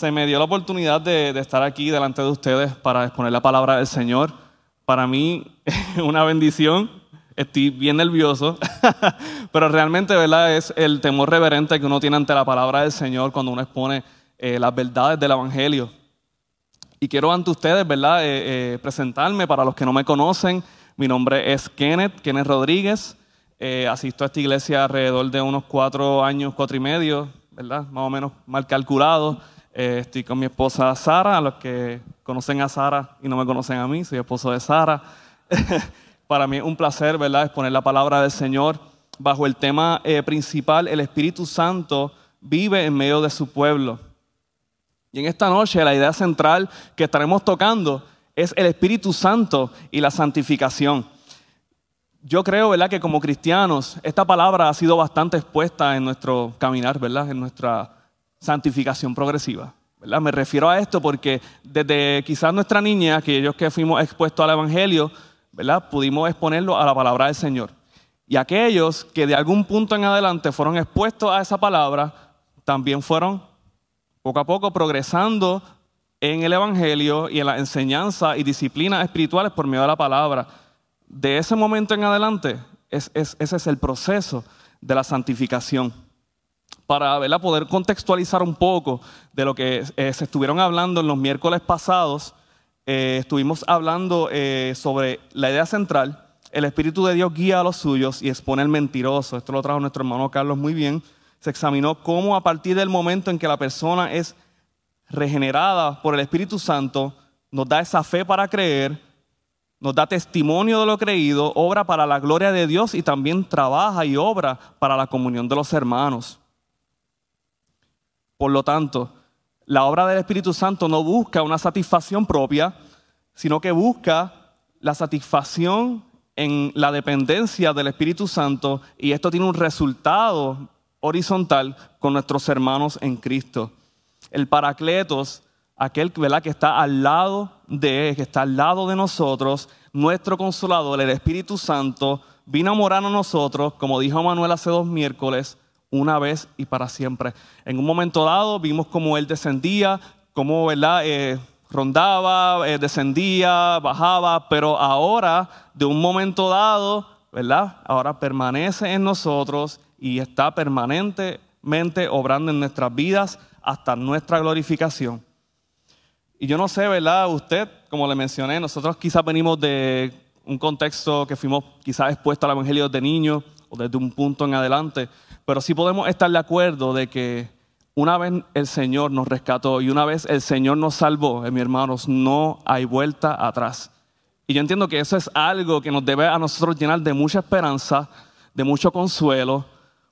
se me dio la oportunidad de, estar aquí delante de ustedes para exponer la palabra del Señor. Para mí una bendición. Estoy bien nervioso, pero realmente ¿verdad? es el temor reverente que uno tiene ante la palabra del Señor cuando uno expone eh, las verdades del Evangelio. Y quiero ante ustedes ¿verdad? Eh, eh, presentarme para los que no me conocen. Mi nombre es Kenneth, Kenneth Rodríguez. asisto a esta iglesia alrededor de unos cuatro años, cuatro y medio, ¿verdad? Más o menos mal calculado. Eh, estoy con mi esposa Sara, a los que conocen a Sara y no me conocen a mí, soy esposo de Sara. Para mí es un placer, ¿verdad?, exponer la palabra del Señor bajo el tema eh, principal, el Espíritu Santo vive en medio de su pueblo. Y en esta noche la idea central que estaremos tocando es el Espíritu Santo y la santificación. Yo creo, ¿verdad?, que como cristianos esta palabra ha sido bastante expuesta en nuestro caminar, ¿verdad?, en nuestra santificación progresiva. ¿verdad? Me refiero a esto porque desde quizás nuestra niña, aquellos que fuimos expuestos al Evangelio, ¿verdad? pudimos exponerlo a la palabra del Señor. Y aquellos que de algún punto en adelante fueron expuestos a esa palabra, también fueron poco a poco progresando en el Evangelio y en la enseñanza y disciplinas espirituales por medio de la palabra. De ese momento en adelante, ese es el proceso de la santificación para poder contextualizar un poco de lo que eh, se estuvieron hablando en los miércoles pasados. Eh, estuvimos hablando eh, sobre la idea central, el Espíritu de Dios guía a los suyos y expone al mentiroso. Esto lo trajo nuestro hermano Carlos muy bien. Se examinó cómo a partir del momento en que la persona es regenerada por el Espíritu Santo, nos da esa fe para creer, nos da testimonio de lo creído, obra para la gloria de Dios y también trabaja y obra para la comunión de los hermanos. Por lo tanto, la obra del Espíritu Santo no busca una satisfacción propia, sino que busca la satisfacción en la dependencia del Espíritu Santo y esto tiene un resultado horizontal con nuestros hermanos en Cristo. El Paracletos, aquel que está al lado de, que está al lado de nosotros, nuestro consolador, el Espíritu Santo, vino a morar a nosotros, como dijo Manuel hace dos miércoles, una vez y para siempre. En un momento dado vimos cómo Él descendía, cómo ¿verdad? Eh, rondaba, eh, descendía, bajaba, pero ahora, de un momento dado, ¿verdad? Ahora permanece en nosotros y está permanentemente obrando en nuestras vidas hasta nuestra glorificación. Y yo no sé, ¿verdad? Usted, como le mencioné, nosotros quizás venimos de un contexto que fuimos quizás expuestos al Evangelio de niños o desde un punto en adelante, pero sí podemos estar de acuerdo de que una vez el Señor nos rescató y una vez el Señor nos salvó, eh, mis hermanos, no hay vuelta atrás. Y yo entiendo que eso es algo que nos debe a nosotros llenar de mucha esperanza, de mucho consuelo,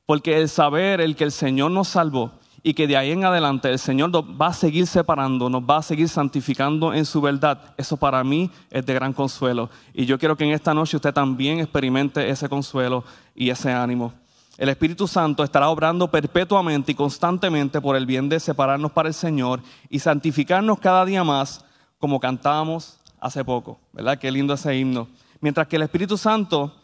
porque el saber el que el Señor nos salvó y que de ahí en adelante el Señor nos va a seguir separando, nos va a seguir santificando en su verdad, eso para mí es de gran consuelo. Y yo quiero que en esta noche usted también experimente ese consuelo y ese ánimo. El Espíritu Santo estará obrando perpetuamente y constantemente por el bien de separarnos para el Señor y santificarnos cada día más, como cantábamos hace poco. ¿Verdad? Qué lindo ese himno. Mientras que el Espíritu Santo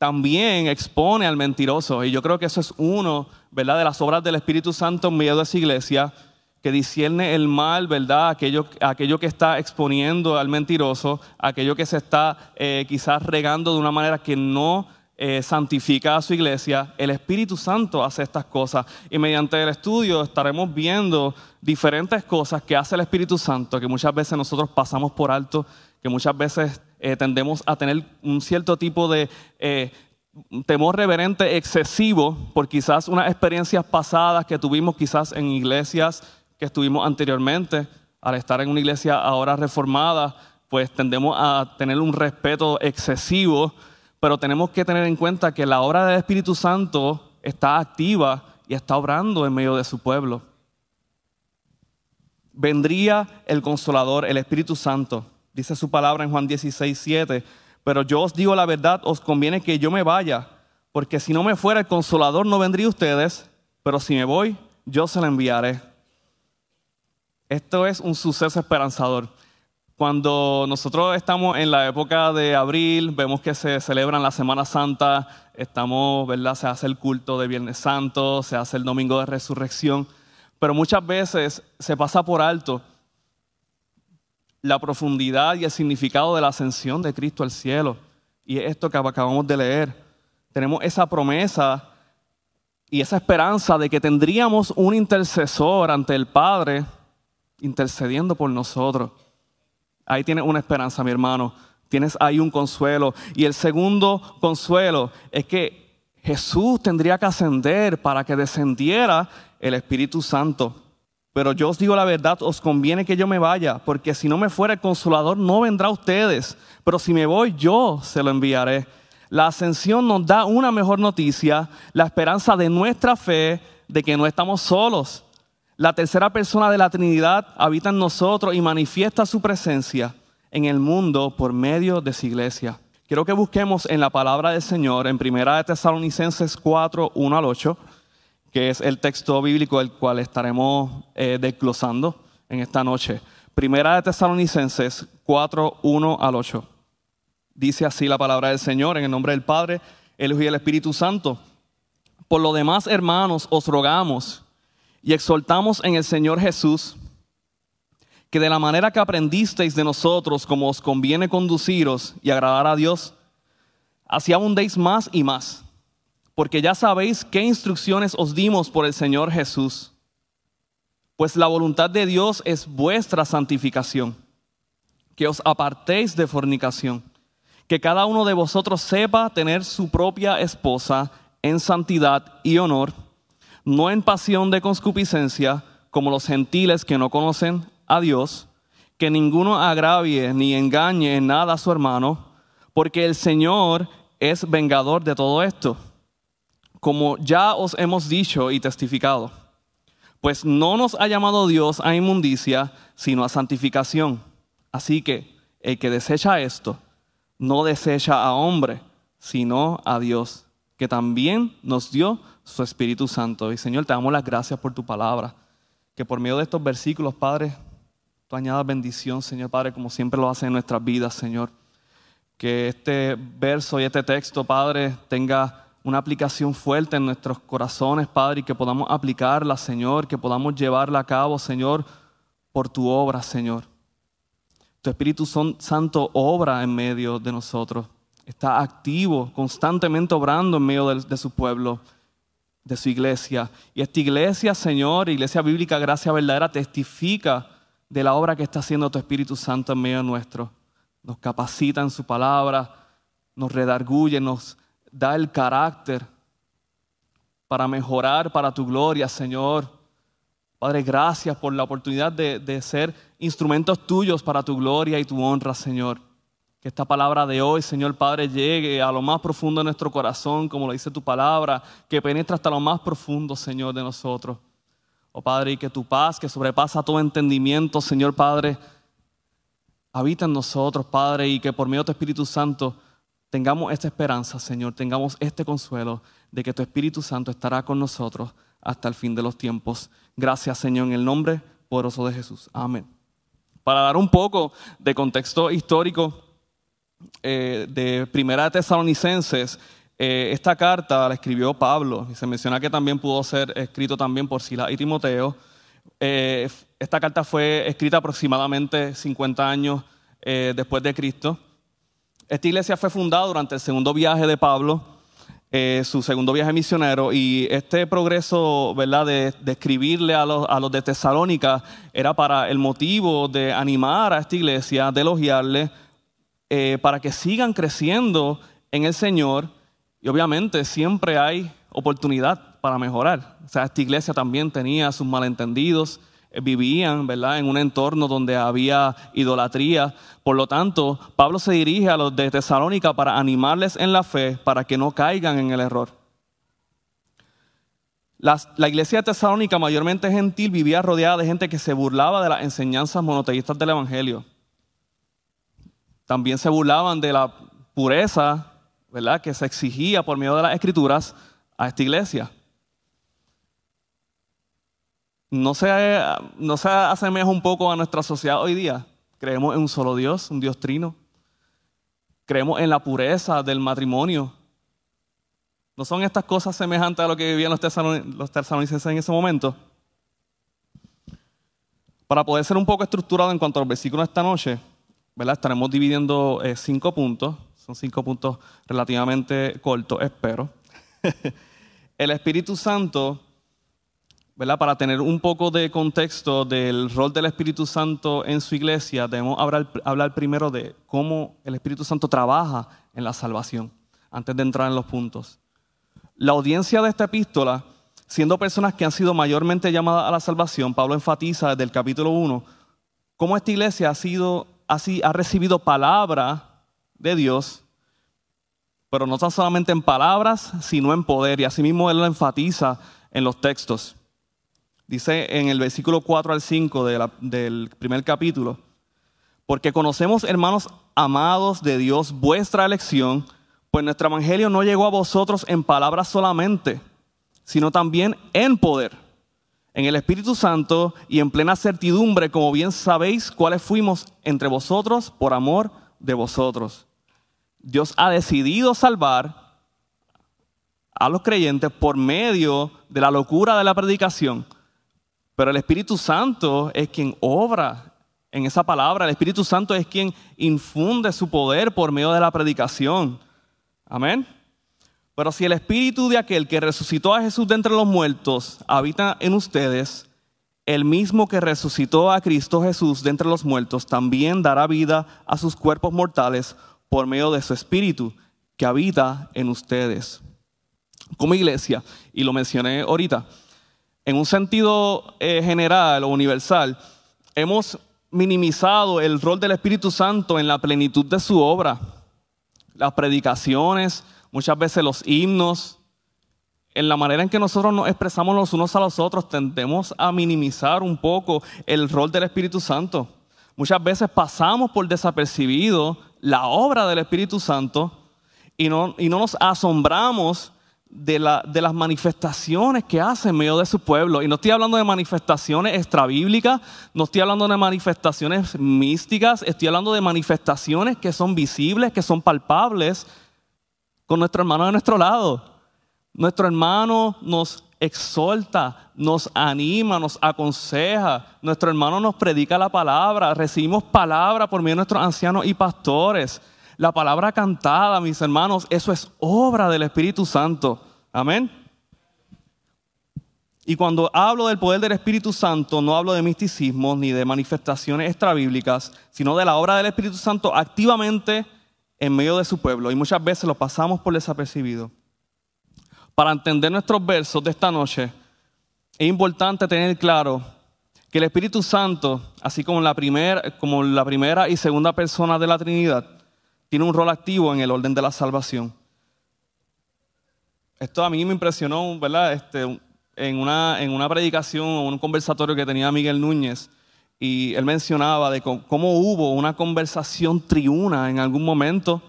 también expone al mentiroso. Y yo creo que eso es uno, ¿verdad?, de las obras del Espíritu Santo en medio de esa iglesia, que discierne el mal, ¿verdad?, aquello, aquello que está exponiendo al mentiroso, aquello que se está eh, quizás regando de una manera que no eh, santifica a su iglesia, el Espíritu Santo hace estas cosas. Y mediante el estudio estaremos viendo diferentes cosas que hace el Espíritu Santo, que muchas veces nosotros pasamos por alto, que muchas veces eh, tendemos a tener un cierto tipo de eh, temor reverente excesivo por quizás unas experiencias pasadas que tuvimos quizás en iglesias que estuvimos anteriormente. Al estar en una iglesia ahora reformada, pues tendemos a tener un respeto excesivo pero tenemos que tener en cuenta que la obra del Espíritu Santo está activa y está obrando en medio de su pueblo. Vendría el consolador, el Espíritu Santo, dice su palabra en Juan 16, 7, pero yo os digo la verdad, os conviene que yo me vaya, porque si no me fuera el consolador no vendría ustedes, pero si me voy, yo se lo enviaré. Esto es un suceso esperanzador. Cuando nosotros estamos en la época de abril, vemos que se celebran la Semana Santa, estamos, ¿verdad? Se hace el culto de Viernes Santo, se hace el Domingo de Resurrección, pero muchas veces se pasa por alto la profundidad y el significado de la ascensión de Cristo al cielo. Y es esto que acabamos de leer. Tenemos esa promesa y esa esperanza de que tendríamos un intercesor ante el Padre intercediendo por nosotros. Ahí tienes una esperanza, mi hermano. Tienes ahí un consuelo. Y el segundo consuelo es que Jesús tendría que ascender para que descendiera el Espíritu Santo. Pero yo os digo la verdad, os conviene que yo me vaya, porque si no me fuera el consolador, no vendrá a ustedes. Pero si me voy, yo se lo enviaré. La ascensión nos da una mejor noticia, la esperanza de nuestra fe, de que no estamos solos. La tercera persona de la Trinidad habita en nosotros y manifiesta su presencia en el mundo por medio de su iglesia. Quiero que busquemos en la palabra del Señor en Primera de Tesalonicenses 4, 1 al 8 que es el texto bíblico el cual estaremos eh, desglosando en esta noche. Primera de Tesalonicenses 4, 1 al 8. Dice así la palabra del Señor en el nombre del Padre, el Hijo y el Espíritu Santo. Por lo demás, hermanos, os rogamos y exhortamos en el Señor Jesús que de la manera que aprendisteis de nosotros, como os conviene conduciros y agradar a Dios, así abundéis más y más porque ya sabéis qué instrucciones os dimos por el Señor Jesús. Pues la voluntad de Dios es vuestra santificación, que os apartéis de fornicación, que cada uno de vosotros sepa tener su propia esposa en santidad y honor, no en pasión de concupiscencia, como los gentiles que no conocen a Dios, que ninguno agravie ni engañe en nada a su hermano, porque el Señor es vengador de todo esto como ya os hemos dicho y testificado, pues no nos ha llamado Dios a inmundicia, sino a santificación. Así que el que desecha esto, no desecha a hombre, sino a Dios, que también nos dio su Espíritu Santo. Y Señor, te damos las gracias por tu palabra, que por medio de estos versículos, Padre, tú añadas bendición, Señor Padre, como siempre lo hace en nuestras vidas, Señor. Que este verso y este texto, Padre, tenga una aplicación fuerte en nuestros corazones, Padre, y que podamos aplicarla, Señor, que podamos llevarla a cabo, Señor, por tu obra, Señor. Tu Espíritu Santo obra en medio de nosotros, está activo, constantemente obrando en medio de, de su pueblo, de su iglesia. Y esta iglesia, Señor, Iglesia Bíblica Gracia Verdadera, testifica de la obra que está haciendo tu Espíritu Santo en medio nuestro. Nos capacita en su palabra, nos redarguye, nos da el carácter para mejorar para tu gloria, Señor. Padre, gracias por la oportunidad de, ser instrumentos tuyos para tu gloria y tu honra, Señor. Que esta palabra de hoy, Señor Padre, llegue a lo más profundo de nuestro corazón, como lo dice tu palabra, que penetre hasta lo más profundo, Señor, de nosotros. Oh Padre, y que tu paz, que sobrepasa todo entendimiento, Señor Padre, habita en nosotros, Padre, y que por medio de tu Espíritu Santo tengamos esta esperanza, Señor, tengamos este consuelo de que tu Espíritu Santo estará con nosotros hasta el fin de los tiempos. Gracias, Señor, en el nombre poderoso de Jesús. Amén. Para dar un poco de contexto histórico eh, de Primera de Tesalonicenses, eh, esta carta la escribió Pablo y se menciona que también pudo ser escrito también por Silas y Timoteo. Eh, esta carta fue escrita aproximadamente 50 años después de Cristo. Esta iglesia fue fundada durante el segundo viaje de Pablo, su segundo viaje misionero, y este progreso ¿verdad? De, escribirle a los, de Tesalónica era para el motivo de animar a esta iglesia, de elogiarle, eh, para que sigan creciendo en el Señor. Y obviamente siempre hay oportunidad para mejorar. O sea, esta iglesia también tenía sus malentendidos, vivían ¿verdad? en un entorno donde había idolatría. Por lo tanto, Pablo se dirige a los de Tesalónica para animarles en la fe, para que no caigan en el error. la iglesia de Tesalónica, mayormente gentil, vivía rodeada de gente que se burlaba de las enseñanzas monoteístas del Evangelio. También se burlaban de la pureza ¿verdad? que se exigía por medio de las escrituras a esta iglesia no se, no se asemeja un poco a nuestra sociedad hoy día. Creemos en un solo Dios, un Dios trino. Creemos en la pureza del matrimonio. ¿No son estas cosas semejantes a lo que vivían los tesalonicenses en ese momento? Para poder ser un poco estructurado en cuanto a los versículos de esta noche, ¿verdad? estaremos dividiendo eh, cinco puntos. Son cinco puntos relativamente cortos, espero. el Espíritu Santo, ¿verdad? para tener un poco de contexto del rol del Espíritu Santo en su iglesia, debemos hablar, hablar primero de cómo el Espíritu Santo trabaja en la salvación, antes de entrar en los puntos. La audiencia de esta epístola siendo personas que han sido mayormente llamadas a la salvación, Pablo enfatiza desde el capítulo 1 cómo esta iglesia ha, sido, así, ha recibido palabra de Dios, pero no tan solamente en palabras, sino en poder. Y asimismo él lo enfatiza en los textos. Dice en el versículo 4 al 5 del primer capítulo, porque conocemos, hermanos amados de Dios, vuestra elección, pues nuestro evangelio no llegó a vosotros en palabras solamente sino también en poder, en el Espíritu Santo y en plena certidumbre, como bien sabéis cuáles fuimos entre vosotros por amor de vosotros. Dios ha decidido salvar a los creyentes por medio de la locura de la predicación, pero el Espíritu Santo es quien obra en esa palabra, el Espíritu Santo es quien infunde su poder por medio de la predicación. Amén. Pero si el espíritu de aquel que resucitó a Jesús de entre los muertos habita en ustedes, el mismo que resucitó a Cristo Jesús de entre los muertos también dará vida a sus cuerpos mortales por medio de su espíritu que habita en ustedes. Como iglesia, y lo mencioné ahorita, en un sentido eh, general o universal, hemos minimizado el rol del Espíritu Santo en la plenitud de su obra. Las predicaciones, muchas veces los himnos, en la manera en que nosotros nos expresamos los unos a los otros, tendemos a minimizar un poco el rol del Espíritu Santo. Muchas veces pasamos por desapercibido la obra del Espíritu Santo y no, y no nos asombramos de, la, de, las manifestaciones que hace en medio de su pueblo. Y no estoy hablando de manifestaciones extrabíblicas, no estoy hablando de manifestaciones místicas, estoy hablando de manifestaciones que son visibles, que son palpables con nuestro hermano de nuestro lado. Nuestro hermano nos exhorta, nos anima, nos aconseja. Nuestro hermano nos predica la palabra. Recibimos palabra por medio de nuestros ancianos y pastores. La palabra cantada, mis hermanos, eso es obra del Espíritu Santo. Amén. Y cuando hablo del poder del Espíritu Santo, no hablo de misticismo ni de manifestaciones extrabíblicas, sino de la obra del Espíritu Santo activamente en medio de su pueblo y muchas veces lo pasamos por desapercibido. Para entender nuestros versos de esta noche, es importante tener claro que el Espíritu Santo, así como la, primera, y segunda persona de la Trinidad, tiene un rol activo en el orden de la salvación. Esto a mí me impresionó, ¿verdad? Este, en, una, en una predicación o un conversatorio que tenía Miguel Núñez, y él mencionaba de cómo hubo una conversación triuna en algún momento,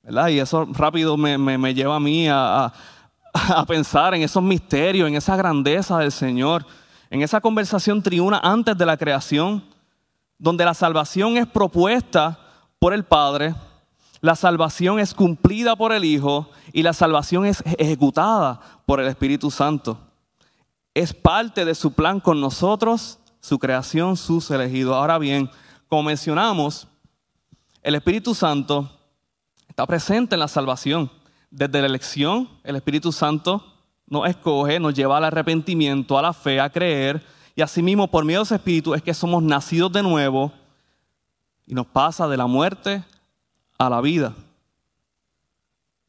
¿verdad? Y eso rápido me, lleva a mí a, a, pensar en esos misterios, en esa grandeza del Señor, en esa conversación triuna antes de la creación, donde la salvación es propuesta por el Padre, la salvación es cumplida por el Hijo y la salvación es ejecutada por el Espíritu Santo. Es parte de su plan con nosotros su creación, sus elegidos. Ahora bien, como mencionamos, el Espíritu Santo está presente en la salvación. Desde la elección, el Espíritu Santo nos escoge, nos lleva al arrepentimiento, a la fe, a creer, y asimismo por medio de ese Espíritu es que somos nacidos de nuevo y nos pasa de la muerte a la vida.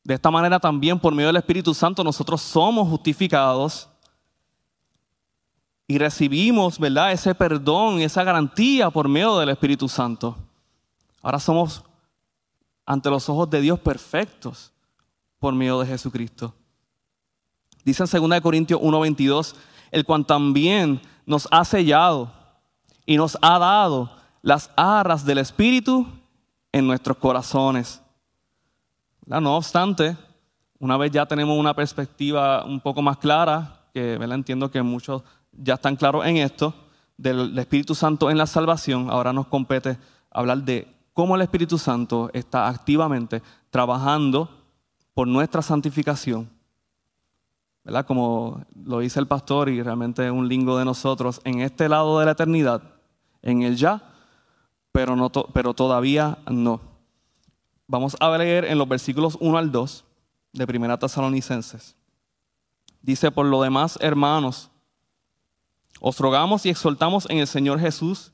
De esta manera también por medio del Espíritu Santo nosotros somos justificados y recibimos, ¿verdad? Ese perdón, esa garantía por medio del Espíritu Santo. Ahora somos ante los ojos de Dios perfectos por medio de Jesucristo. Dice en 2 Corintios 1:22, el cual también nos ha sellado y nos ha dado las arras del Espíritu en nuestros corazones. No obstante, una vez ya tenemos una perspectiva un poco más clara, que ¿verdad? entiendo que muchos ya están claros en esto, del Espíritu Santo en la salvación, ahora nos compete hablar de cómo el Espíritu Santo está activamente trabajando por nuestra santificación. ¿Verdad? Como lo dice el pastor y realmente un lingo de nosotros, en este lado de la eternidad, en el ya, pero, no pero todavía no. Vamos a leer en los versículos 1 al 2 de Primera Tesalonicenses. Dice, por lo demás, hermanos, os rogamos y exhortamos en el Señor Jesús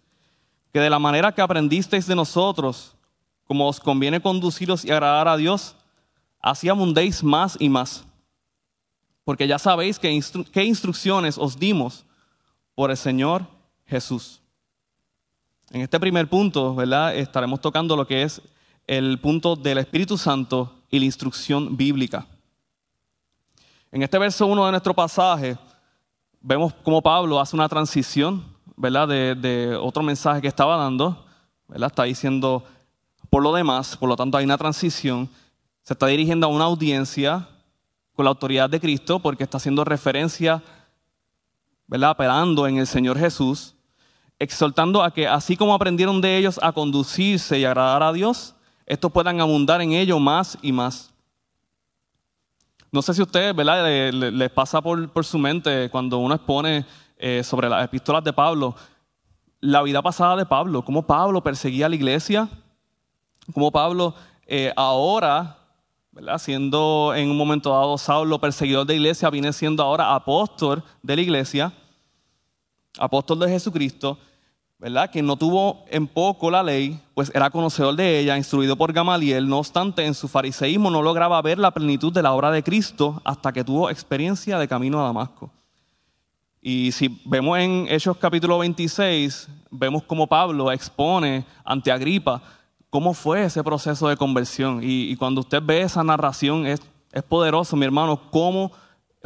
que de la manera que aprendisteis de nosotros, como os conviene conduciros y agradar a Dios, así abundéis más y más. Porque ya sabéis qué instrucciones os dimos por el Señor Jesús. En este primer punto, ¿verdad? Estaremos tocando lo que es el punto del Espíritu Santo y la instrucción bíblica. En este verso 1 de nuestro pasaje, vemos cómo Pablo hace una transición, ¿verdad? De, otro mensaje que estaba dando, ¿verdad? Está diciendo, por lo demás, por lo tanto hay una transición, se está dirigiendo a una audiencia con la autoridad de Cristo porque está haciendo referencia, ¿verdad? Apelando en el Señor Jesús, exhortando a que así como aprendieron de ellos a conducirse y agradar a Dios, estos puedan abundar en ello más y más. No sé si a ustedes. Les, pasa por, su mente cuando uno expone eh, sobre las epístolas de Pablo, la vida pasada de Pablo, cómo Pablo perseguía a la iglesia, cómo Pablo eh, ahora, ¿verdad? siendo en un momento dado Saulo perseguidor de la iglesia, viene siendo ahora apóstol de la iglesia, apóstol de Jesucristo, ¿verdad? Que no tuvo en poco la ley, pues era conocedor de ella, instruido por Gamaliel, no obstante, en su fariseísmo no lograba ver la plenitud de la obra de Cristo hasta que tuvo experiencia de camino a Damasco. Y si vemos en Hechos capítulo 26, vemos cómo Pablo expone ante Agripa cómo fue ese proceso de conversión. Y, cuando usted ve esa narración, es, es poderoso, mi hermano, cómo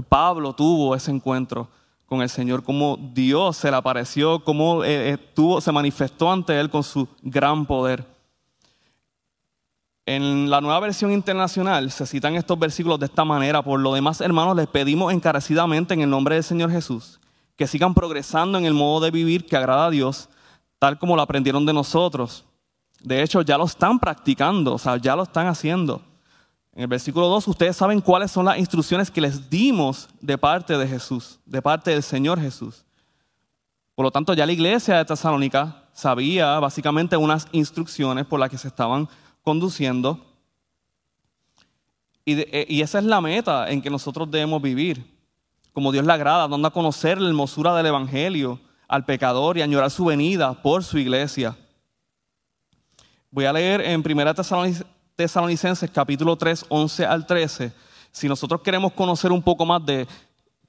Pablo tuvo ese encuentro con el Señor, cómo Dios se le apareció, cómo eh, eh, se manifestó ante él con su gran poder. En la nueva versión internacional se citan estos versículos de esta manera. Por lo demás, hermanos, les pedimos encarecidamente en el nombre del Señor Jesús que sigan progresando en el modo de vivir que agrada a Dios, tal como lo aprendieron de nosotros. De hecho, ya lo están practicando, o sea, ya lo están haciendo. En el versículo 2, ustedes saben cuáles son las instrucciones que les dimos de parte de Jesús, de parte del Señor Jesús. Por lo tanto, ya la iglesia de Tesalónica sabía básicamente unas instrucciones por las que se estaban conduciendo. Y, eh, esa es la meta en que nosotros debemos vivir, como Dios le agrada, dando a conocer la hermosura del Evangelio al pecador y añorar su venida por su iglesia. Voy a leer en 1 Tesalonicenses Tesalonicenses capítulo 3, 11 al 13, si nosotros queremos conocer un poco más de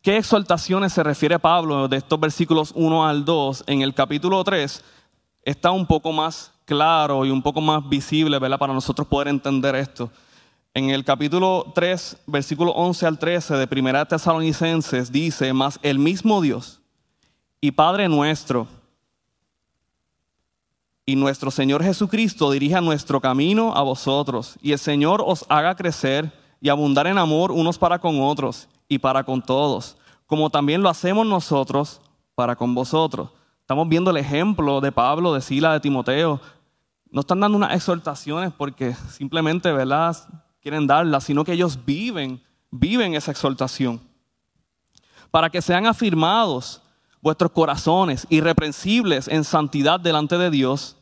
qué exaltaciones se refiere Pablo de estos versículos 1 al 2, en el capítulo 3 está un poco más claro y un poco más visible ¿verdad? para nosotros poder entender esto. En el capítulo 3, versículo 11 al 13 de Primera Tesalonicenses dice, más el mismo Dios y Padre nuestro, y nuestro Señor Jesucristo dirija nuestro camino a vosotros, y el Señor os haga crecer y abundar en amor unos para con otros y para con todos, como también lo hacemos nosotros para con vosotros. Estamos viendo el ejemplo de Pablo, de Sila, de Timoteo. No están dando unas exhortaciones porque simplemente, ¿verdad? Quieren darlas, sino que ellos viven, viven esa exhortación. Para que sean afirmados vuestros corazones irreprensibles en santidad delante de Dios,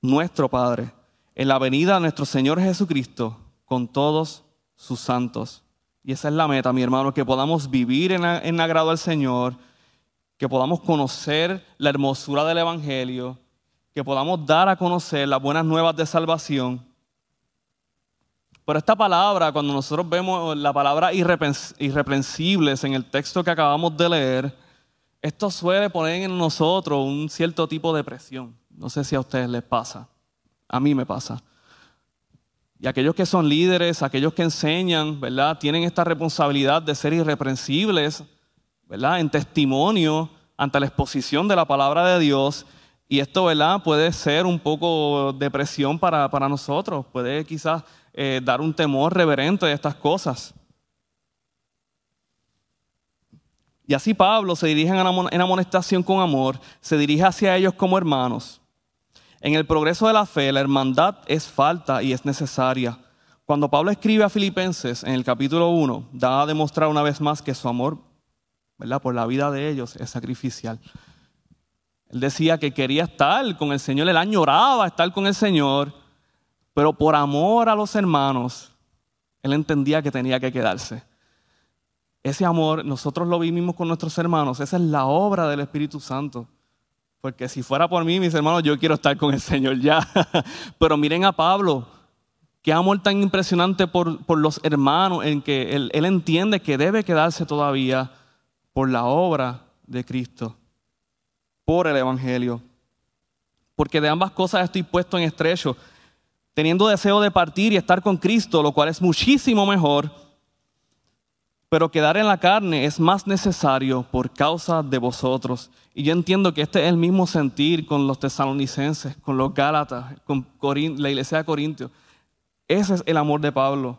nuestro Padre, en la venida de nuestro Señor Jesucristo con todos sus santos. Y esa es la meta, mi hermano, que podamos vivir en, agrado al Señor, que podamos conocer la hermosura del Evangelio, que podamos dar a conocer las buenas nuevas de salvación. Pero esta palabra, cuando nosotros vemos la palabra irreprensibles en el texto que acabamos de leer, esto suele poner en nosotros un cierto tipo de presión. No sé si a ustedes les pasa. A mí me pasa. Y aquellos que son líderes, aquellos que enseñan, ¿verdad? Tienen esta responsabilidad de ser irreprensibles, ¿verdad? En testimonio ante la exposición de la palabra de Dios. Y esto, ¿verdad? Puede ser un poco de presión para, nosotros. Puede quizás eh, dar un temor reverente de estas cosas. Y así Pablo se dirige en amonestación con amor, se dirige hacia ellos como hermanos. En el progreso de la fe, la hermandad es falta y es necesaria. Cuando Pablo escribe a Filipenses en el capítulo 1, da a demostrar una vez más que su amor ¿verdad? por la vida de ellos es sacrificial. Él decía que quería estar con el Señor, él añoraba estar con el Señor, pero por amor a los hermanos, él entendía que tenía que quedarse. Ese amor nosotros lo vivimos con nuestros hermanos, esa es la obra del Espíritu Santo. Porque si fuera por mí, mis hermanos, yo quiero estar con el Señor ya. Pero miren a Pablo, qué amor tan impresionante por, los hermanos, en que él, él entiende que debe quedarse todavía por la obra de Cristo, por el Evangelio. Porque de ambas cosas estoy puesto en estrecho, teniendo deseo de partir y estar con Cristo, lo cual es muchísimo mejor pero quedar en la carne es más necesario por causa de vosotros. Y yo entiendo que este es el mismo sentir con los tesalonicenses, con los gálatas, con la iglesia de Corintios. Ese es el amor de Pablo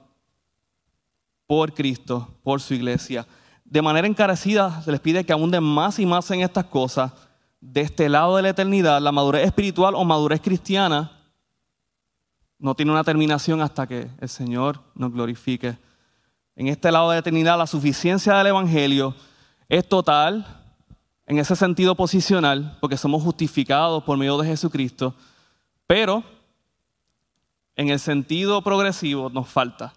por Cristo, por su iglesia. De manera encarecida se les pide que abunden más y más en estas cosas. De este lado de la eternidad, la madurez espiritual o madurez cristiana no tiene una terminación hasta que el Señor nos glorifique en este lado de la eternidad, la suficiencia del Evangelio es total, en ese sentido posicional, porque somos justificados por medio de Jesucristo, pero en el sentido progresivo nos falta.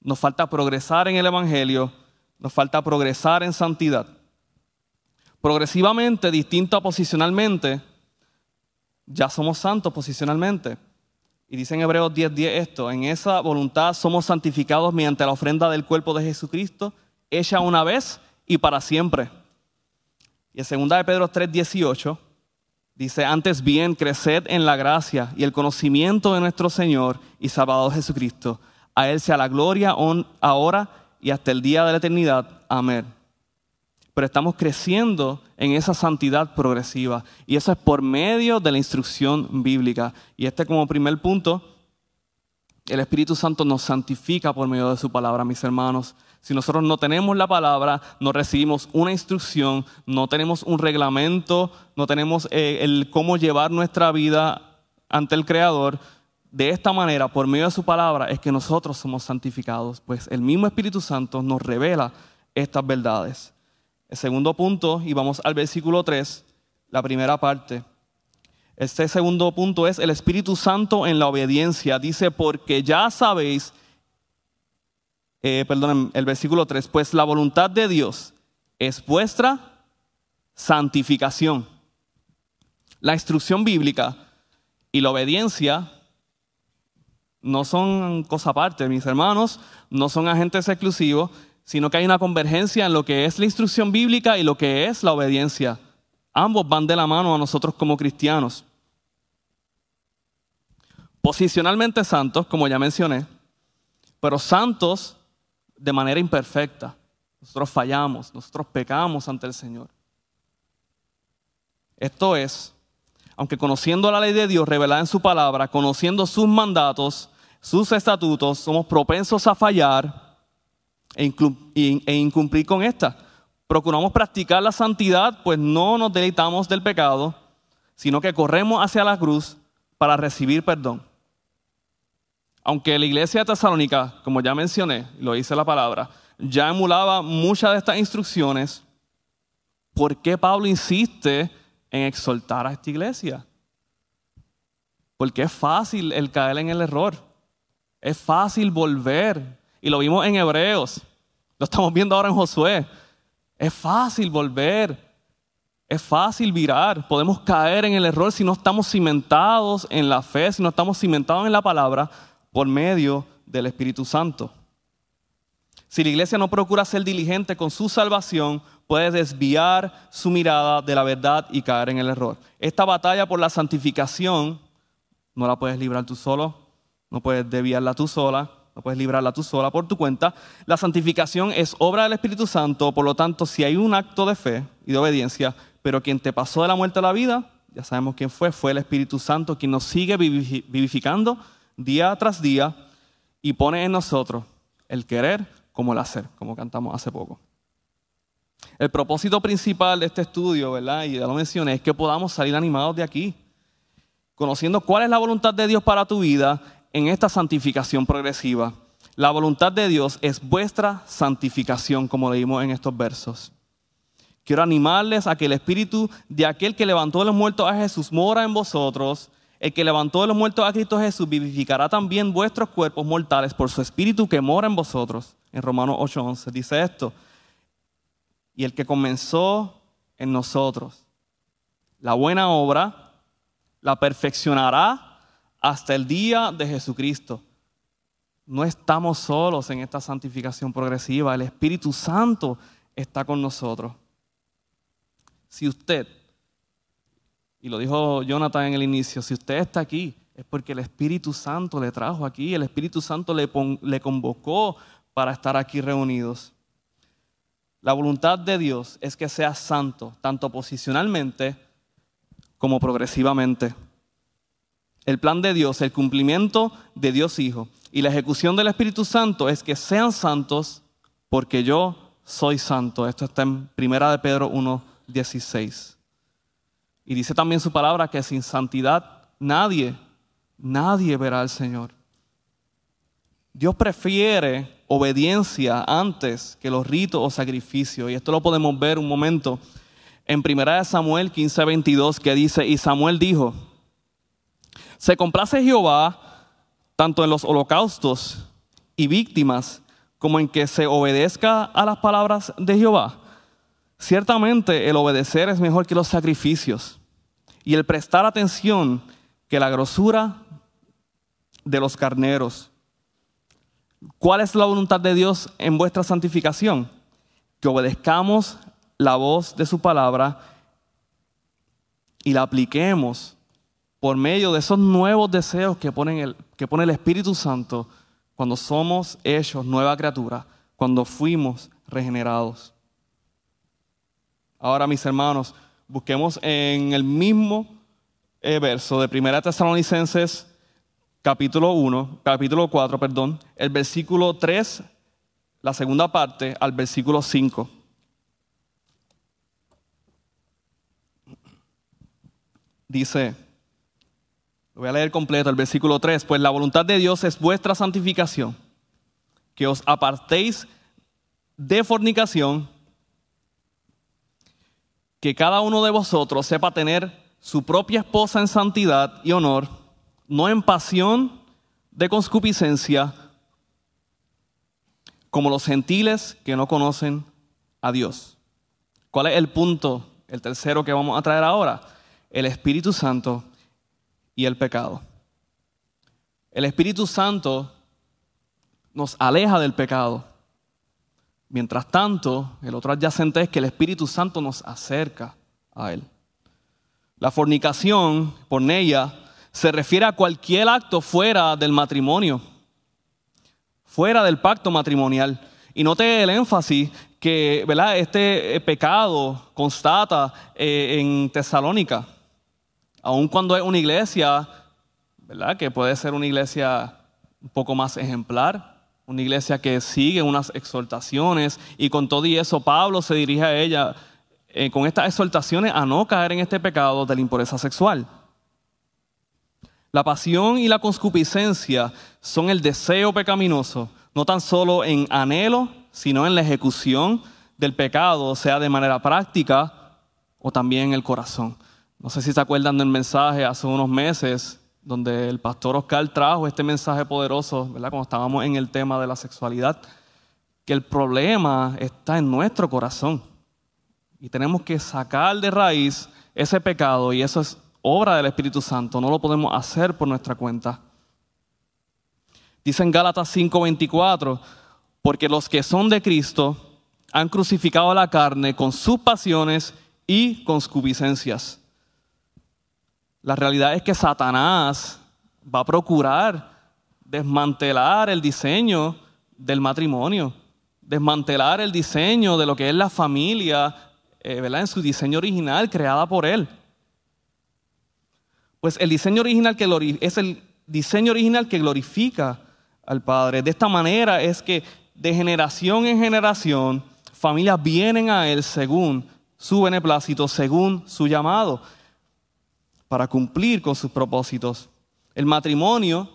Nos falta progresar en el Evangelio, nos falta progresar en santidad. Progresivamente, distinto a posicionalmente, ya somos santos posicionalmente. Y dice en Hebreos 10:10 esto, en esa voluntad somos santificados mediante la ofrenda del cuerpo de Jesucristo, hecha una vez y para siempre. Y en 2 de Pedro 3:18 dice, antes bien, creced en la gracia y el conocimiento de nuestro Señor y Salvador Jesucristo. A Él sea la gloria ahora y hasta el día de la eternidad. Amén pero estamos creciendo en esa santidad progresiva. Y eso es por medio de la instrucción bíblica. Y este como primer punto, el Espíritu Santo nos santifica por medio de su palabra, mis hermanos. Si nosotros no tenemos la palabra, no recibimos una instrucción, no tenemos un reglamento, no tenemos eh, el cómo llevar nuestra vida ante el Creador, de esta manera, por medio de su palabra, es que nosotros somos santificados, pues el mismo Espíritu Santo nos revela estas verdades. El segundo punto, y vamos al versículo 3, la primera parte. Este segundo punto es el Espíritu Santo en la obediencia. Dice, porque ya sabéis, eh, el versículo 3, pues la voluntad de Dios es vuestra santificación. La instrucción bíblica y la obediencia no son cosa aparte, mis hermanos, no son agentes exclusivos, sino que hay una convergencia en lo que es la instrucción bíblica y lo que es la obediencia. Ambos van de la mano a nosotros como cristianos. Posicionalmente santos, como ya mencioné, pero santos de manera imperfecta. Nosotros fallamos, nosotros pecamos ante el Señor. Esto es, aunque conociendo la ley de Dios revelada en su palabra, conociendo sus mandatos, sus estatutos, somos propensos a fallar e incumplir con esta. Procuramos practicar la santidad, pues no nos deleitamos del pecado, sino que corremos hacia la cruz para recibir perdón. Aunque la iglesia de Tesalónica, como ya mencioné, lo dice la palabra, ya emulaba muchas de estas instrucciones, ¿por qué Pablo insiste en exhortar a esta iglesia? Porque es fácil el caer en el error. Es fácil volver y lo vimos en Hebreos. Lo estamos viendo ahora en Josué. Es fácil volver. Es fácil virar. Podemos caer en el error si no estamos cimentados en la fe, si no estamos cimentados en la palabra por medio del Espíritu Santo. Si la iglesia no procura ser diligente con su salvación, puede desviar su mirada de la verdad y caer en el error. Esta batalla por la santificación no la puedes librar tú solo, no puedes desviarla tú sola, no puedes librarla tú sola por tu cuenta. La santificación es obra del Espíritu Santo, por lo tanto, si hay un acto de fe y de obediencia, pero quien te pasó de la muerte a la vida, ya sabemos quién fue, fue el Espíritu Santo quien nos sigue vivificando día tras día y pone en nosotros el querer como el hacer, como cantamos hace poco. El propósito principal de este estudio, ¿verdad? Y ya lo mencioné, es que podamos salir animados de aquí, conociendo cuál es la voluntad de Dios para tu vida en esta santificación progresiva. La voluntad de Dios es vuestra santificación, como leímos en estos versos. Quiero animarles a que el espíritu de aquel que levantó de los muertos a Jesús mora en vosotros. El que levantó de los muertos a Cristo Jesús vivificará también vuestros cuerpos mortales por su espíritu que mora en vosotros. En Romanos 8:11 dice esto. Y el que comenzó en nosotros la buena obra, la perfeccionará hasta el día de Jesucristo. No estamos solos en esta santificación progresiva. El Espíritu Santo está con nosotros. Si usted, y lo dijo Jonathan en el inicio, si usted está aquí, es porque el Espíritu Santo le trajo aquí, el Espíritu Santo le, le convocó para estar aquí reunidos. La voluntad de Dios es que sea santo, tanto posicionalmente como progresivamente. El plan de Dios, el cumplimiento de Dios Hijo y la ejecución del Espíritu Santo es que sean santos porque yo soy santo. Esto está en Primera de Pedro 1:16. Y dice también su palabra que sin santidad nadie, nadie verá al Señor. Dios prefiere obediencia antes que los ritos o sacrificios. Y esto lo podemos ver un momento en 1 Samuel 15, 22, que dice, y Samuel dijo, se complace Jehová tanto en los holocaustos y víctimas como en que se obedezca a las palabras de Jehová. Ciertamente el obedecer es mejor que los sacrificios y el prestar atención que la grosura de los carneros. ¿Cuál es la voluntad de Dios en vuestra santificación? Que obedezcamos la voz de su palabra y la apliquemos por medio de esos nuevos deseos que, el, que pone el Espíritu Santo cuando somos hechos nueva criatura, cuando fuimos regenerados. Ahora, mis hermanos, busquemos en el mismo eh, verso de 1 Tesalonicenses capítulo 1, capítulo 4, perdón, el versículo 3, la segunda parte, al versículo 5. dice, voy a leer completo, el versículo 3, pues la voluntad de Dios es vuestra santificación, que os apartéis de fornicación, que cada uno de vosotros sepa tener su propia esposa en santidad y honor, no en pasión de concupiscencia, como los gentiles que no conocen a Dios. ¿Cuál es el punto, el tercero que vamos a traer ahora? el Espíritu Santo y el pecado. El Espíritu Santo nos aleja del pecado. Mientras tanto, el otro adyacente es que el Espíritu Santo nos acerca a Él. La fornicación, por ella, se refiere a cualquier acto fuera del matrimonio, fuera del pacto matrimonial. Y note el énfasis que ¿verdad? este pecado constata eh, en Tesalónica aun cuando es una iglesia, ¿verdad? Que puede ser una iglesia un poco más ejemplar, una iglesia que sigue unas exhortaciones y con todo y eso Pablo se dirige a ella eh, con estas exhortaciones a no caer en este pecado de la impureza sexual. La pasión y la concupiscencia son el deseo pecaminoso, no tan solo en anhelo, sino en la ejecución del pecado, sea de manera práctica o también en el corazón. No sé si se acuerdan del mensaje hace unos meses donde el pastor Oscar trajo este mensaje poderoso, ¿verdad? Cuando estábamos en el tema de la sexualidad, que el problema está en nuestro corazón. Y tenemos que sacar de raíz ese pecado y eso es obra del Espíritu Santo, no lo podemos hacer por nuestra cuenta. Dice en Gálatas 5:24, porque los que son de Cristo han crucificado la carne con sus pasiones y concupiscencias. La realidad es que Satanás va a procurar desmantelar el diseño del matrimonio, desmantelar el diseño de lo que es la familia, eh, ¿verdad? En su diseño original creada por él. Pues el diseño original que es el diseño original que glorifica al Padre. De esta manera es que de generación en generación familias vienen a Él según su beneplácito, según su llamado para cumplir con sus propósitos. El matrimonio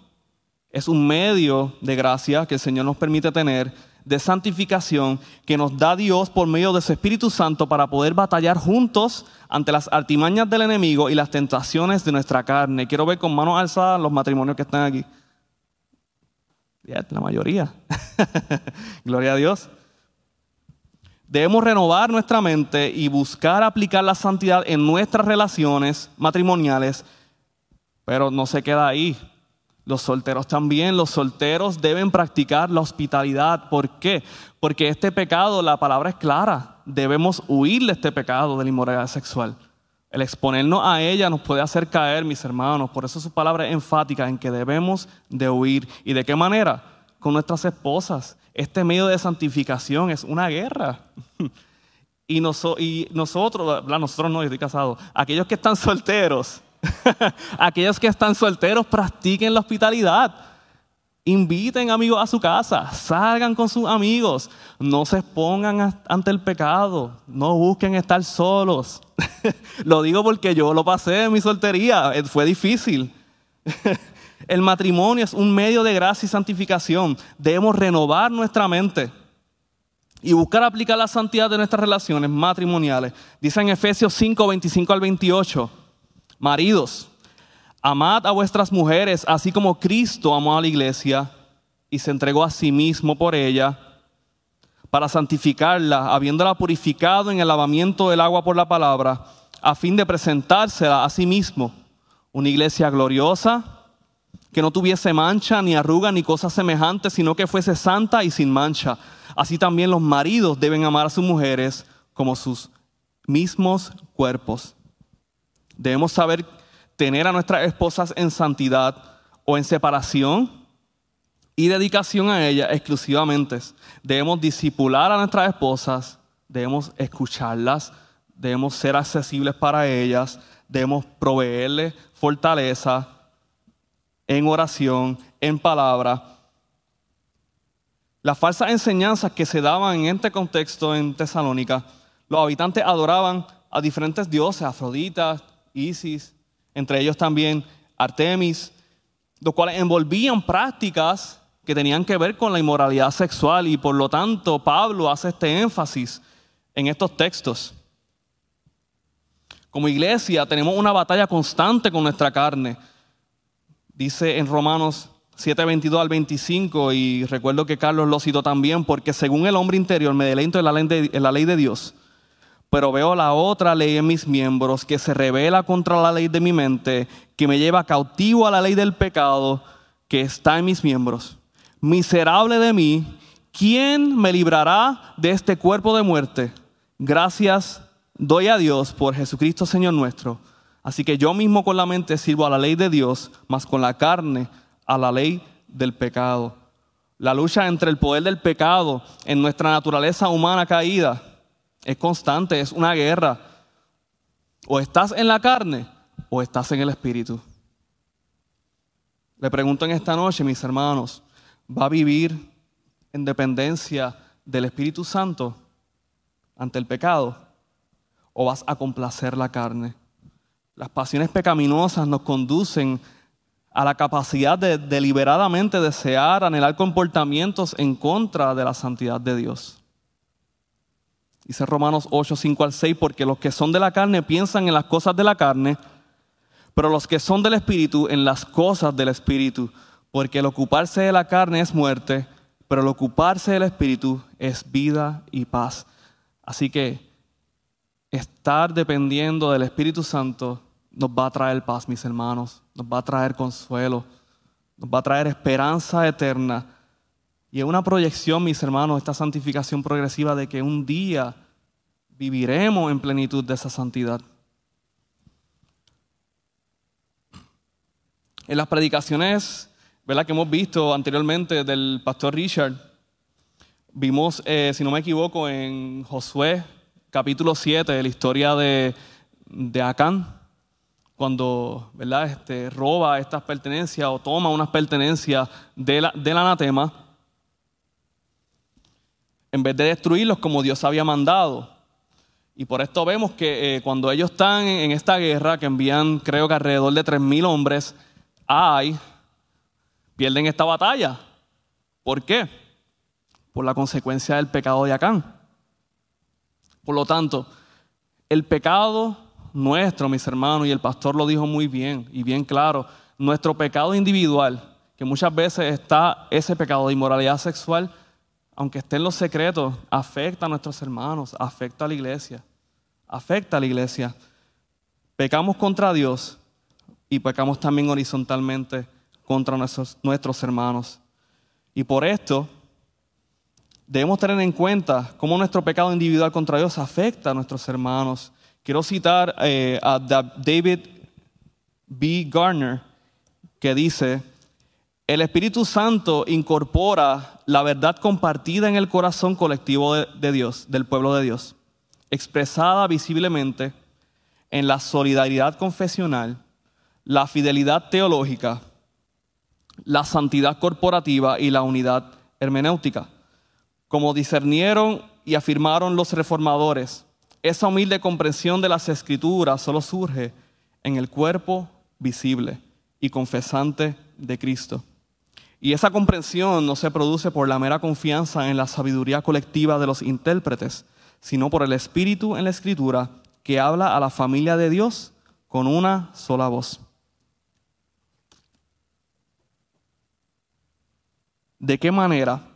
es un medio de gracia que el Señor nos permite tener de santificación que nos da Dios por medio de su Espíritu Santo para poder batallar juntos ante las artimañas del enemigo y las tentaciones de nuestra carne. Quiero ver con manos alzadas los matrimonios que están aquí. la mayoría. Gloria a Dios. Debemos renovar nuestra mente y buscar aplicar la santidad en nuestras relaciones matrimoniales, pero no se queda ahí. Los solteros también, los solteros deben practicar la hospitalidad. ¿Por qué? Porque este pecado, la palabra es clara, debemos huir de este pecado de la inmoralidad sexual. El exponernos a ella nos puede hacer caer, mis hermanos. Por eso su palabra es enfática en que debemos de huir. ¿Y de qué manera? Con nuestras esposas. Este medio de santificación es una guerra. Y, y nosotros, nosotros no, yo estoy casado, aquellos que están solteros, Aquellos que están solteros practiquen la hospitalidad. Inviten amigos a su casa, salgan con sus amigos, no se expongan ante el pecado, no busquen estar solos. lo digo porque yo lo pasé en mi soltería, eh, fue difícil. El matrimonio es un medio de gracia y santificación. Debemos renovar nuestra mente y buscar aplicar la santidad de nuestras relaciones matrimoniales. Dice en Efesios 5, 25 al 28. Maridos, amad a vuestras mujeres, así como Cristo amó a la iglesia y se entregó a sí mismo por ella, para santificarla, habiéndola purificado en el lavamiento del agua por la palabra, a fin de presentársela a sí mismo, una iglesia gloriosa, que no tuviese mancha, ni arruga, ni cosa semejante, sino que fuese santa y sin mancha. Así también los maridos deben amar a sus mujeres como sus mismos cuerpos. Debemos saber tener a nuestras esposas en santidad o en separación y dedicación a ellas exclusivamente. Debemos disipular a nuestras esposas, debemos escucharlas, debemos ser accesibles para ellas, debemos proveerles fortaleza en oración, en palabra. Las falsas enseñanzas que se daban en este contexto en Tesalónica, los habitantes adoraban a diferentes dioses, Afrodita, Isis, entre ellos también Artemis, los cuales envolvían prácticas que tenían que ver con la inmoralidad sexual y por lo tanto Pablo hace este énfasis en estos textos. Como iglesia tenemos una batalla constante con nuestra carne. Dice en Romanos 7, 22 al 25, y recuerdo que Carlos lo citó también, porque según el hombre interior me deleito en la ley de, la ley de Dios pero veo la otra ley en mis miembros que se revela contra la ley de mi mente, que me lleva cautivo a la ley del pecado que está en mis miembros. Miserable de mí, ¿quién me librará de este cuerpo de muerte? Gracias doy a Dios por Jesucristo Señor nuestro. Así que yo mismo con la mente sirvo a la ley de Dios, mas con la carne a la ley del pecado. La lucha entre el poder del pecado en nuestra naturaleza humana caída es constante, es una guerra. O estás en la carne o estás en el espíritu. Le pregunto en esta noche, mis hermanos, ¿va a vivir en dependencia del Espíritu Santo ante el pecado? ¿O vas a complacer la carne? Las pasiones pecaminosas nos conducen a la capacidad de deliberadamente desear, anhelar comportamientos en contra de la santidad de Dios. Dice Romanos 8, 5 al 6, porque los que son de la carne piensan en las cosas de la carne, pero los que son del Espíritu en las cosas del Espíritu, porque el ocuparse de la carne es muerte, pero el ocuparse del Espíritu es vida y paz. Así que estar dependiendo del Espíritu Santo nos va a traer paz, mis hermanos, nos va a traer consuelo, nos va a traer esperanza eterna y es una proyección, mis hermanos, esta santificación progresiva de que un día viviremos en plenitud de esa santidad. En las predicaciones ¿verdad? que hemos visto anteriormente del pastor Richard, vimos, eh, si no me equivoco, en Josué capítulo 7, la historia de, de Acán, cuando ¿verdad? Este, roba estas pertenencias o toma unas pertenencias del anatema en vez de destruirlos como Dios había mandado. Y por esto vemos que eh, cuando ellos están en, esta guerra, que envían creo que alrededor de 3.000 hombres, ay, pierden esta batalla. ¿Por qué? por la consecuencia del pecado de Acán. Por lo tanto, el pecado nuestro, mis hermanos, y el pastor lo dijo muy bien y bien claro, nuestro pecado individual, que muchas veces está ese pecado de inmoralidad sexual, aunque esté en los secretos, afecta a nuestros hermanos, afecta a la iglesia, afecta a la iglesia. Pecamos contra Dios y pecamos también horizontalmente contra nuestros, nuestros hermanos. Y por esto debemos tener en cuenta cómo nuestro pecado individual contra Dios afecta a nuestros hermanos. Quiero citar eh, a David B. Garner, que dice, el Espíritu Santo incorpora la verdad compartida en el corazón colectivo de, Dios, del pueblo de Dios, expresada visiblemente en la solidaridad confesional, la fidelidad teológica, la santidad corporativa y la unidad hermenéutica. Como discernieron y afirmaron los reformadores, esa humilde comprensión de las escrituras solo surge en el cuerpo visible y confesante de Cristo. Y esa comprensión no se produce por la mera confianza en la sabiduría colectiva de los intérpretes, sino por el Espíritu en la Escritura que habla a la familia de Dios con una sola voz. ¿De qué manera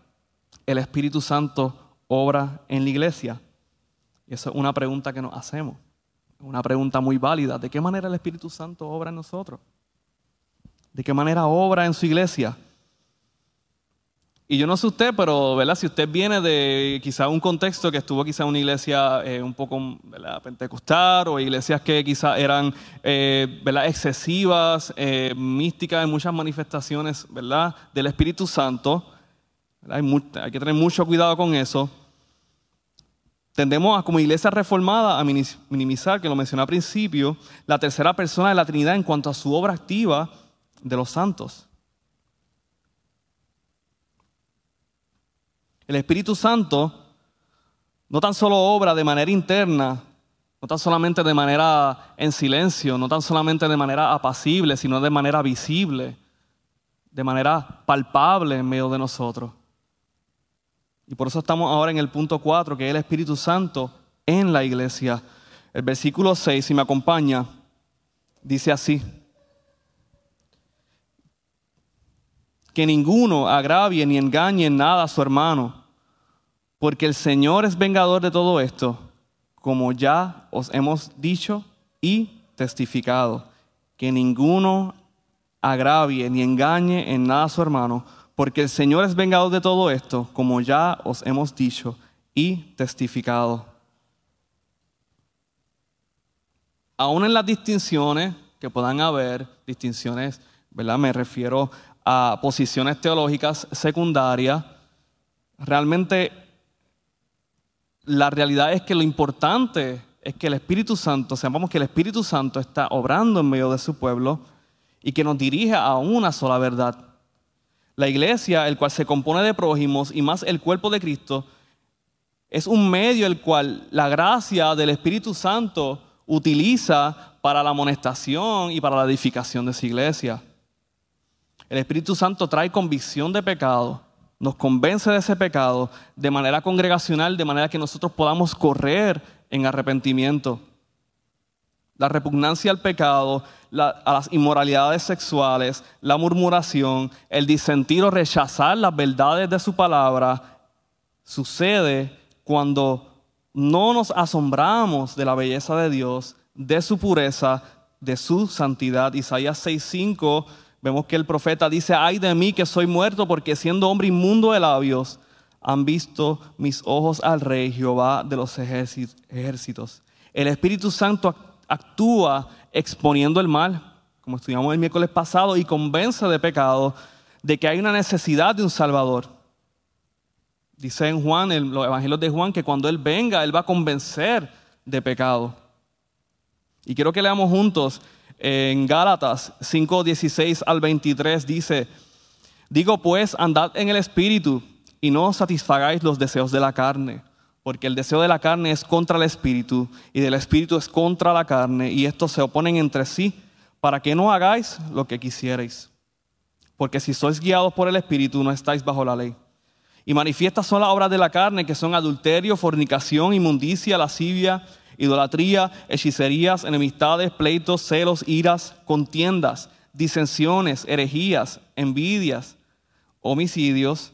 el Espíritu Santo obra en la iglesia? Y esa es una pregunta que nos hacemos. Una pregunta muy válida. ¿De qué manera el Espíritu Santo obra en nosotros? ¿De qué manera obra en su iglesia? Y yo no sé usted, pero ¿verdad? si usted viene de quizá un contexto que estuvo quizá una iglesia eh, un poco pentecostal o iglesias que quizá eran eh, ¿verdad? excesivas, eh, místicas en muchas manifestaciones ¿verdad? del Espíritu Santo, hay, que tener mucho cuidado con eso. Tendemos como iglesia reformada a minimizar, que lo mencioné al principio, la tercera persona de la Trinidad en cuanto a su obra activa de los santos. El Espíritu Santo no tan solo obra de manera interna, no tan solamente de manera en silencio, no tan solamente de manera apacible, sino de manera visible, de manera palpable en medio de nosotros. Y por eso estamos ahora en el punto 4, que es el Espíritu Santo en la iglesia. El versículo 6, si me acompaña, dice así. que ninguno agravie ni engañe en nada a su hermano, porque el Señor es vengador de todo esto, como ya os hemos dicho y testificado, que ninguno agravie ni engañe en nada a su hermano, porque el Señor es vengador de todo esto, como ya os hemos dicho y testificado. Aún en las distinciones que puedan haber, distinciones, ¿verdad? Me refiero a posiciones teológicas secundarias, realmente la realidad es que lo importante es que el Espíritu Santo, sepamos que el Espíritu Santo está obrando en medio de su pueblo y que nos dirige a una sola verdad. La iglesia, el cual se compone de prójimos y más el cuerpo de Cristo, es un medio el cual la gracia del Espíritu Santo utiliza para la amonestación y para la edificación de su iglesia. El Espíritu Santo trae convicción de pecado, nos convence de ese pecado de manera congregacional, de manera que nosotros podamos correr en arrepentimiento. La repugnancia al pecado, a las inmoralidades sexuales, la murmuración, el disentir o rechazar las verdades de su palabra, sucede cuando no nos asombramos de la belleza de Dios, de su pureza, de su santidad. Isaías 6:5 Vemos que el profeta dice, ay de mí que soy muerto porque siendo hombre inmundo de labios, han visto mis ojos al rey Jehová de los ejércitos. El Espíritu Santo exponiendo el mal, como estudiamos el miércoles pasado, y convence de pecado, de que hay una necesidad de un Salvador. Dice en Juan, en los evangelios de Juan, que cuando Él venga, Él va a convencer de pecado. Y quiero que leamos juntos en Gálatas 5, 16 al 23 dice, digo pues, andad en el Espíritu y no satisfagáis los deseos de la carne, porque el deseo de la carne es contra el Espíritu y del Espíritu es contra la carne, y estos se oponen entre sí, para que no hagáis lo que quisierais. Porque si sois guiados por el Espíritu, no estáis bajo la ley. Y manifiestas son las obras de la carne, que son adulterio, fornicación, inmundicia, lascivia, idolatría, hechicerías, enemistades, pleitos, celos, iras, contiendas, disensiones, herejías, envidias, homicidios,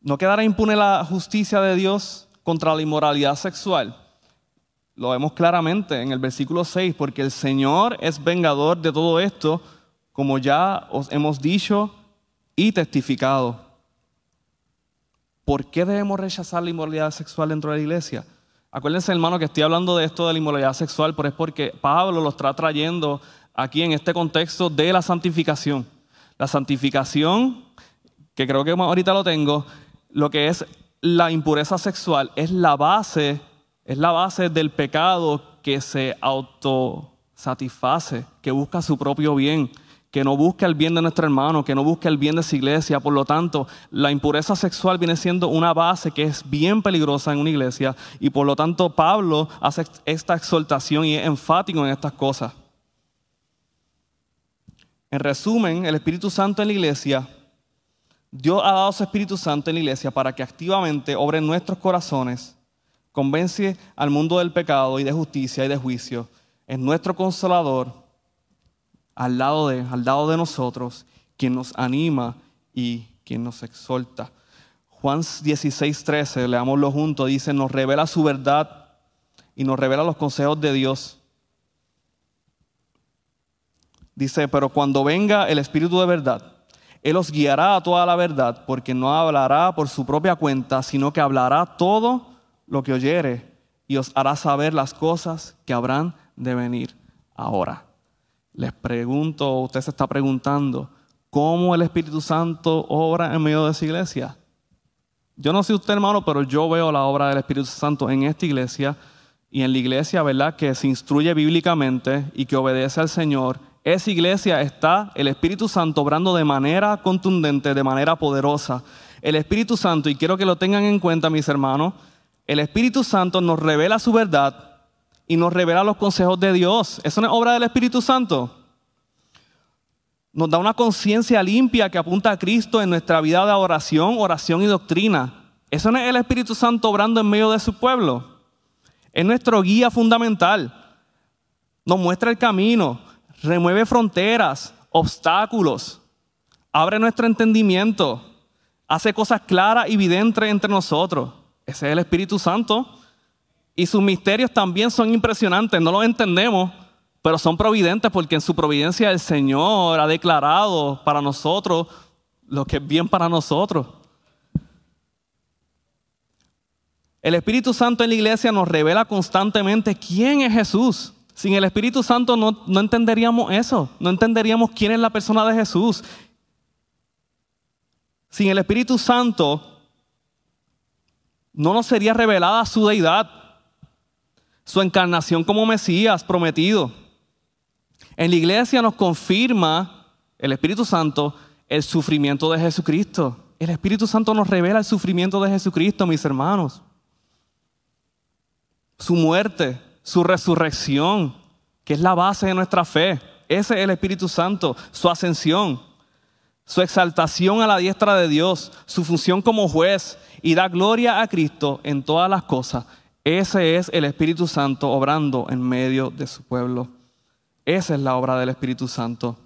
no quedará impune la justicia de Dios contra la inmoralidad sexual. Lo vemos claramente en el versículo 6, porque el Señor es vengador de todo esto, como ya os hemos dicho y testificado. ¿Por qué debemos rechazar la inmoralidad sexual dentro de la iglesia? Acuérdense, hermano, que estoy hablando de esto de la inmoralidad sexual, pero es porque Pablo lo está trayendo aquí en este contexto de la santificación. La santificación, que creo que ahorita lo tengo, lo que es la impureza sexual, es la base, es la base del pecado que se autosatisface, que busca su propio bien que no busque el bien de nuestro hermano, que no busque el bien de su iglesia. Por lo tanto, la impureza sexual viene siendo una base que es bien peligrosa en una iglesia y por lo tanto Pablo hace esta exhortación y es enfático en estas cosas. En resumen, el Espíritu Santo en la iglesia, Dios ha dado su Espíritu Santo en la iglesia para que activamente obre en nuestros corazones, convence al mundo del pecado y de justicia y de juicio, es nuestro consolador al lado de, al lado de nosotros, quien nos anima y quien nos exhorta. Juan 16, 13, leámoslo juntos, dice, nos revela su verdad y nos revela los consejos de Dios. Dice, pero cuando venga el Espíritu de verdad, Él os guiará a toda la verdad, porque no hablará por su propia cuenta, sino que hablará todo lo que oyere y os hará saber las cosas que habrán de venir ahora. Les pregunto, usted se está preguntando, ¿cómo el Espíritu Santo obra en medio de esa iglesia? Yo no sé usted, hermano, pero yo veo la obra del Espíritu Santo en esta iglesia y en la iglesia, ¿verdad? Que se instruye bíblicamente y que obedece al Señor. Esa iglesia está el Espíritu Santo obrando de manera contundente, de manera poderosa. El Espíritu Santo, y quiero que lo tengan en cuenta, mis hermanos, el Espíritu Santo nos revela su verdad y nos revela los consejos de Dios. ¿Eso no es obra del Espíritu Santo? Nos da una conciencia limpia que apunta a Cristo en nuestra vida de oración, oración y doctrina. ¿Eso no es el Espíritu Santo obrando en medio de su pueblo? Es nuestro guía fundamental. Nos muestra el camino, remueve fronteras, obstáculos, abre nuestro entendimiento, hace cosas claras y evidentes entre nosotros. Ese es el Espíritu Santo. Y sus misterios también son impresionantes, no los entendemos, pero son providentes porque en su providencia el Señor ha declarado para nosotros lo que es bien para nosotros. El Espíritu Santo en la iglesia nos revela constantemente quién es Jesús. Sin el Espíritu Santo no, no, entenderíamos eso, no entenderíamos quién es la persona de Jesús. Sin el Espíritu Santo no nos sería revelada su deidad su encarnación como Mesías prometido. En la iglesia nos confirma el Espíritu Santo el sufrimiento de Jesucristo. El Espíritu Santo nos revela el sufrimiento de Jesucristo, mis hermanos. Su muerte, su resurrección, que es la base de nuestra fe. Ese es el Espíritu Santo, su ascensión, su exaltación a la diestra de Dios, su función como juez y da gloria a Cristo en todas las cosas ese es el Espíritu Santo obrando en medio de su pueblo. Esa es la obra del Espíritu Santo.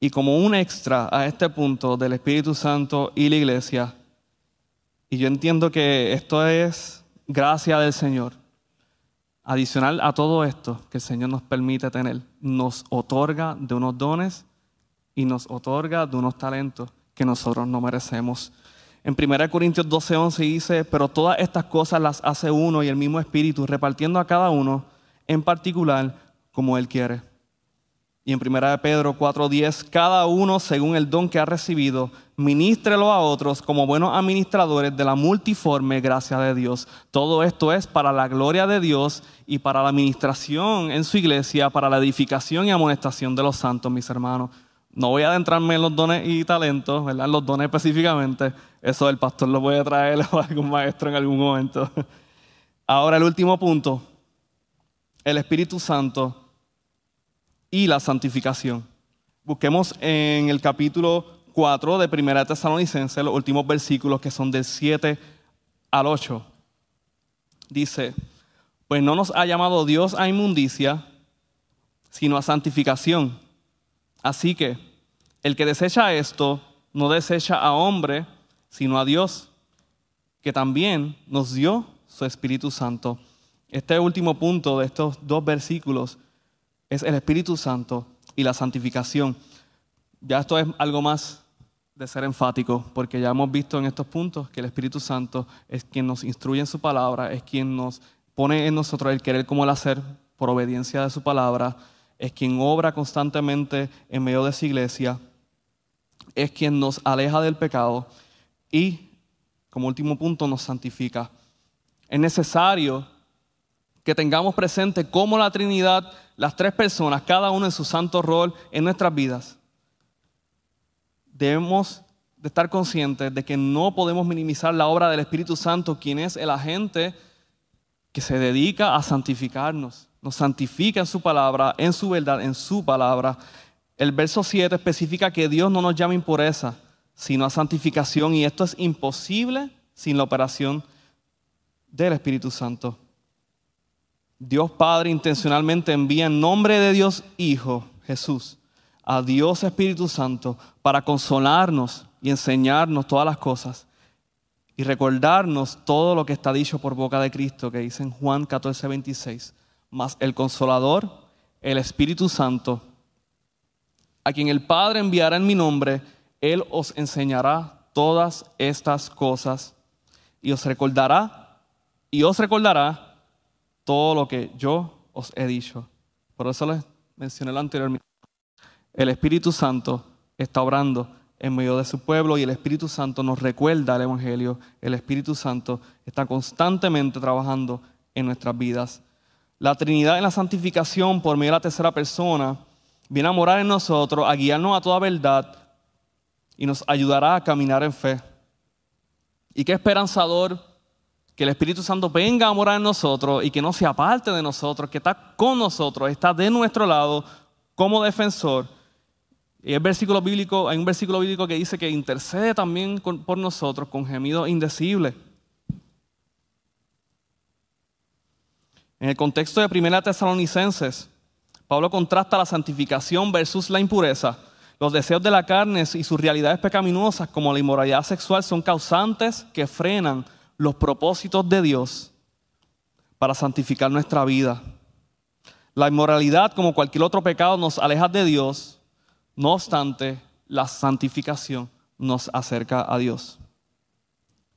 Y como un extra a este punto del Espíritu Santo y la iglesia, y yo entiendo que esto es gracia del Señor, adicional a todo esto que el Señor nos permite tener, nos otorga de unos dones y nos otorga de unos talentos que nosotros no merecemos. En 1 Corintios 12:11 dice, pero todas estas cosas las hace uno y el mismo Espíritu, repartiendo a cada uno en particular como Él quiere. Y en 1 Pedro 4:10, cada uno según el don que ha recibido, ministrelo a otros como buenos administradores de la multiforme gracia de Dios. Todo esto es para la gloria de Dios y para la administración en su iglesia, para la edificación y amonestación de los santos, mis hermanos. No voy a adentrarme en los dones y talentos, ¿verdad? En los dones específicamente. Eso el pastor lo puede traer o algún maestro en algún momento. Ahora el último punto. El Espíritu Santo y la santificación. Busquemos en el capítulo 4 de Primera Tesalonicense los últimos versículos que son del 7 al 8. Dice, pues no nos ha llamado Dios a inmundicia, sino a santificación. Así que el que desecha esto no desecha a hombre, sino a Dios, que también nos dio su Espíritu Santo. Este último punto de estos dos versículos es el Espíritu Santo y la santificación. Ya esto es algo más de ser enfático, porque ya hemos visto en estos puntos que el Espíritu Santo es quien nos instruye en su palabra, es quien nos pone en nosotros el querer como el hacer por obediencia de su palabra, es quien obra constantemente en medio de su iglesia, es quien nos aleja del pecado y, como último punto, nos santifica. Es necesario que tengamos presente cómo la Trinidad, las tres personas, cada uno en su santo rol en nuestras vidas, debemos de estar conscientes de que no podemos minimizar la obra del Espíritu Santo, quien es el agente que se dedica a santificarnos, nos santifica en su palabra, en su verdad, en su palabra. El verso 7 especifica que Dios no nos llama impureza, sino a santificación, y esto es imposible sin la operación del Espíritu Santo. Dios Padre intencionalmente envía en nombre de Dios Hijo, Jesús, a Dios Espíritu Santo para consolarnos y enseñarnos todas las cosas y recordarnos todo lo que está dicho por boca de Cristo, que dice en Juan 14, 26. Mas el Consolador, el Espíritu Santo, a quien el Padre enviará en mi nombre, Él os enseñará todas estas cosas y os recordará, y os recordará todo lo que yo os he dicho. Por eso les mencioné lo anteriormente. El Espíritu Santo está obrando en medio de su pueblo y el Espíritu Santo nos recuerda el Evangelio. El Espíritu Santo está constantemente trabajando en nuestras vidas. La Trinidad en la santificación por medio de la tercera persona viene a morar en nosotros, a guiarnos a toda verdad y nos ayudará a caminar en fe. Y qué esperanzador que el Espíritu Santo venga a morar en nosotros y que no se aparte de nosotros, que está con nosotros, está de nuestro lado como defensor. Y el versículo bíblico, hay un versículo bíblico que dice que intercede también por nosotros con gemidos indecibles. En el contexto de Primera Tesalonicenses, Pablo contrasta la santificación versus la impureza. Los deseos de la carne y sus realidades pecaminosas, como la inmoralidad sexual, son causantes que frenan los propósitos de Dios para santificar nuestra vida. La inmoralidad, como cualquier otro pecado, nos aleja de Dios. No obstante, la santificación nos acerca a Dios.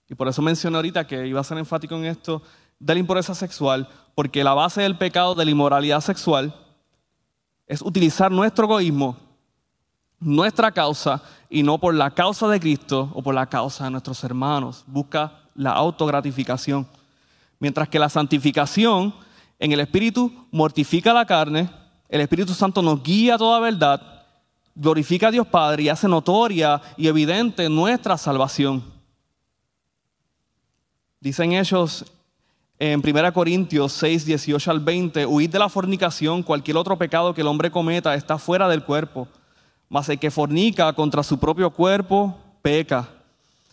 Y por eso mencioné ahorita que iba a ser enfático en esto de la impureza sexual, porque la base del pecado de la inmoralidad sexual es utilizar nuestro egoísmo, nuestra causa, y no por la causa de Cristo o por la causa de nuestros hermanos. Busca la autogratificación. Mientras que la santificación en el Espíritu mortifica la carne, el Espíritu Santo nos guía a toda verdad, glorifica a Dios Padre y hace notoria y evidente nuestra salvación. Dicen ellos en 1 Corintios 6, 18 al 20, huid de la fornicación, cualquier otro pecado que el hombre cometa está fuera del cuerpo, mas el que fornica contra su propio cuerpo peca.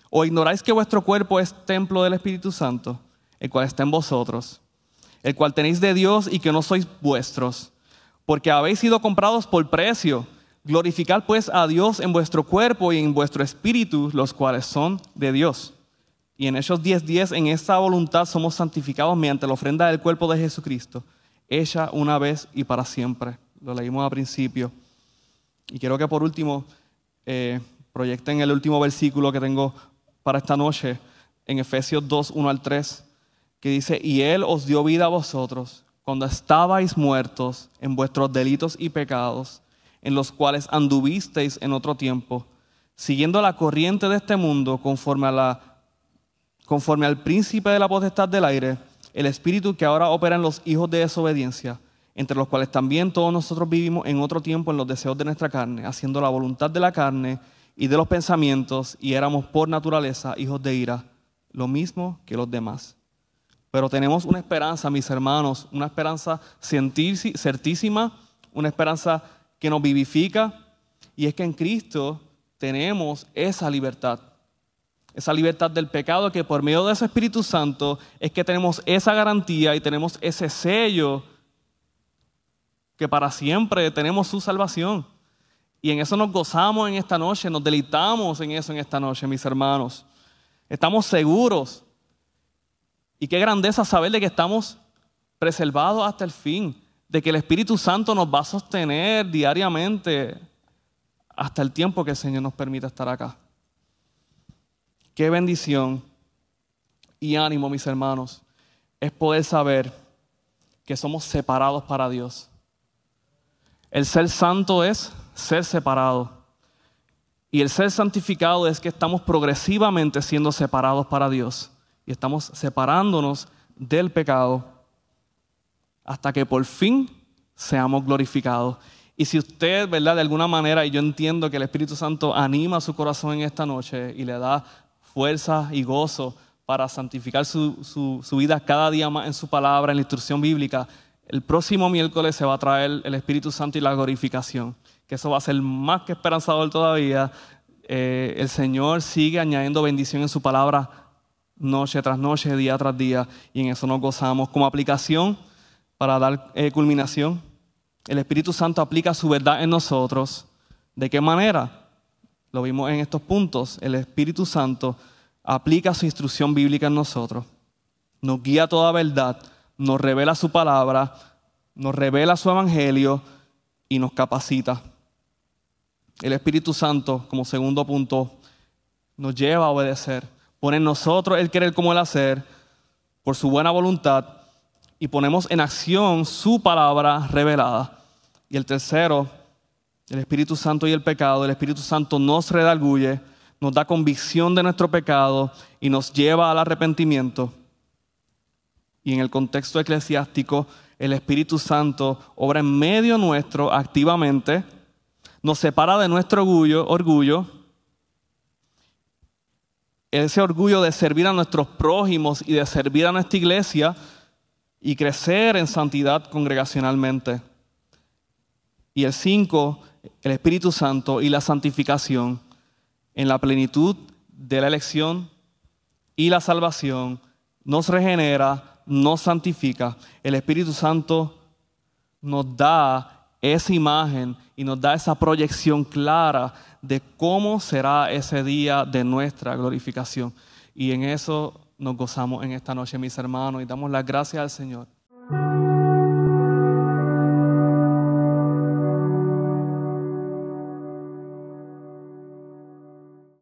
¿O ignoráis que vuestro cuerpo es templo del Espíritu Santo, el cual está en vosotros, el cual tenéis de Dios y que no sois vuestros? Porque habéis sido comprados por precio. Glorificad pues a Dios en vuestro cuerpo y en vuestro espíritu, los cuales son de Dios. Y en Hechos 10:10, en esta voluntad somos santificados mediante la ofrenda del cuerpo de Jesucristo, hecha una vez y para siempre. Lo leímos al principio. Y quiero que por último eh, proyecten el último versículo que tengo para esta noche en Efesios 2, 1 al 3, que dice, y Él os dio vida a vosotros cuando estabais muertos en vuestros delitos y pecados, en los cuales anduvisteis en otro tiempo, siguiendo la corriente de este mundo conforme, a la, conforme al príncipe de la potestad del aire, el espíritu que ahora opera en los hijos de desobediencia, entre los cuales también todos nosotros vivimos en otro tiempo en los deseos de nuestra carne, haciendo la voluntad de la carne y de los pensamientos, y éramos por naturaleza hijos de ira, lo mismo que los demás. Pero tenemos una esperanza, mis hermanos, una esperanza certísima, una esperanza que nos vivifica, y es que en Cristo tenemos esa libertad. Esa libertad del pecado que por medio de ese Espíritu Santo es que tenemos esa garantía y tenemos ese sello que para siempre tenemos su salvación. Y en eso nos gozamos en esta noche, nos deleitamos en eso en esta noche, mis hermanos. Estamos seguros y qué grandeza saber de que estamos preservados hasta el fin, de que el Espíritu Santo nos va a sostener diariamente hasta el tiempo que el Señor nos permita estar acá. Qué bendición y ánimo, mis hermanos, es poder saber que somos separados para Dios. El ser santo es ser separado. Y el ser santificado es que estamos progresivamente siendo separados para Dios y estamos separándonos del pecado hasta que por fin seamos glorificados. Y si usted, ¿verdad? De alguna manera, y yo entiendo que el Espíritu Santo anima su corazón en esta noche y le da fuerza y gozo para santificar su, vida cada día más en su palabra, en la instrucción bíblica, el próximo miércoles se va a traer el Espíritu Santo y la glorificación, que eso va a ser más que esperanzador todavía. Eh, el Señor sigue añadiendo bendición en su palabra noche tras noche, día tras día, y en eso nos gozamos. Como aplicación, para dar eh, culminación, el Espíritu Santo aplica su verdad en nosotros. ¿De qué manera? Lo vimos en estos puntos. El Espíritu Santo aplica su instrucción bíblica en nosotros. Nos guía a toda verdad, nos revela su palabra, nos revela su evangelio y nos capacita. El Espíritu Santo, como segundo punto, nos lleva a obedecer pone en nosotros el querer como el hacer, por su buena voluntad, y ponemos en acción su palabra revelada. Y el tercero, el Espíritu Santo y el pecado. El Espíritu Santo nos redarguye, nos da convicción de nuestro pecado y nos lleva al arrepentimiento. Y en el contexto eclesiástico, el Espíritu Santo obra en medio nuestro activamente, nos separa de nuestro orgullo, ese orgullo de servir a nuestros prójimos y de servir a nuestra iglesia y crecer en santidad congregacionalmente. Y el cinco, el Espíritu Santo y la santificación en la plenitud de la elección y la salvación nos regenera, nos santifica. El Espíritu Santo nos da esa imagen y nos da esa proyección clara de cómo será ese día de nuestra glorificación. Y en eso nos gozamos en esta noche, mis hermanos, y damos las gracias al Señor.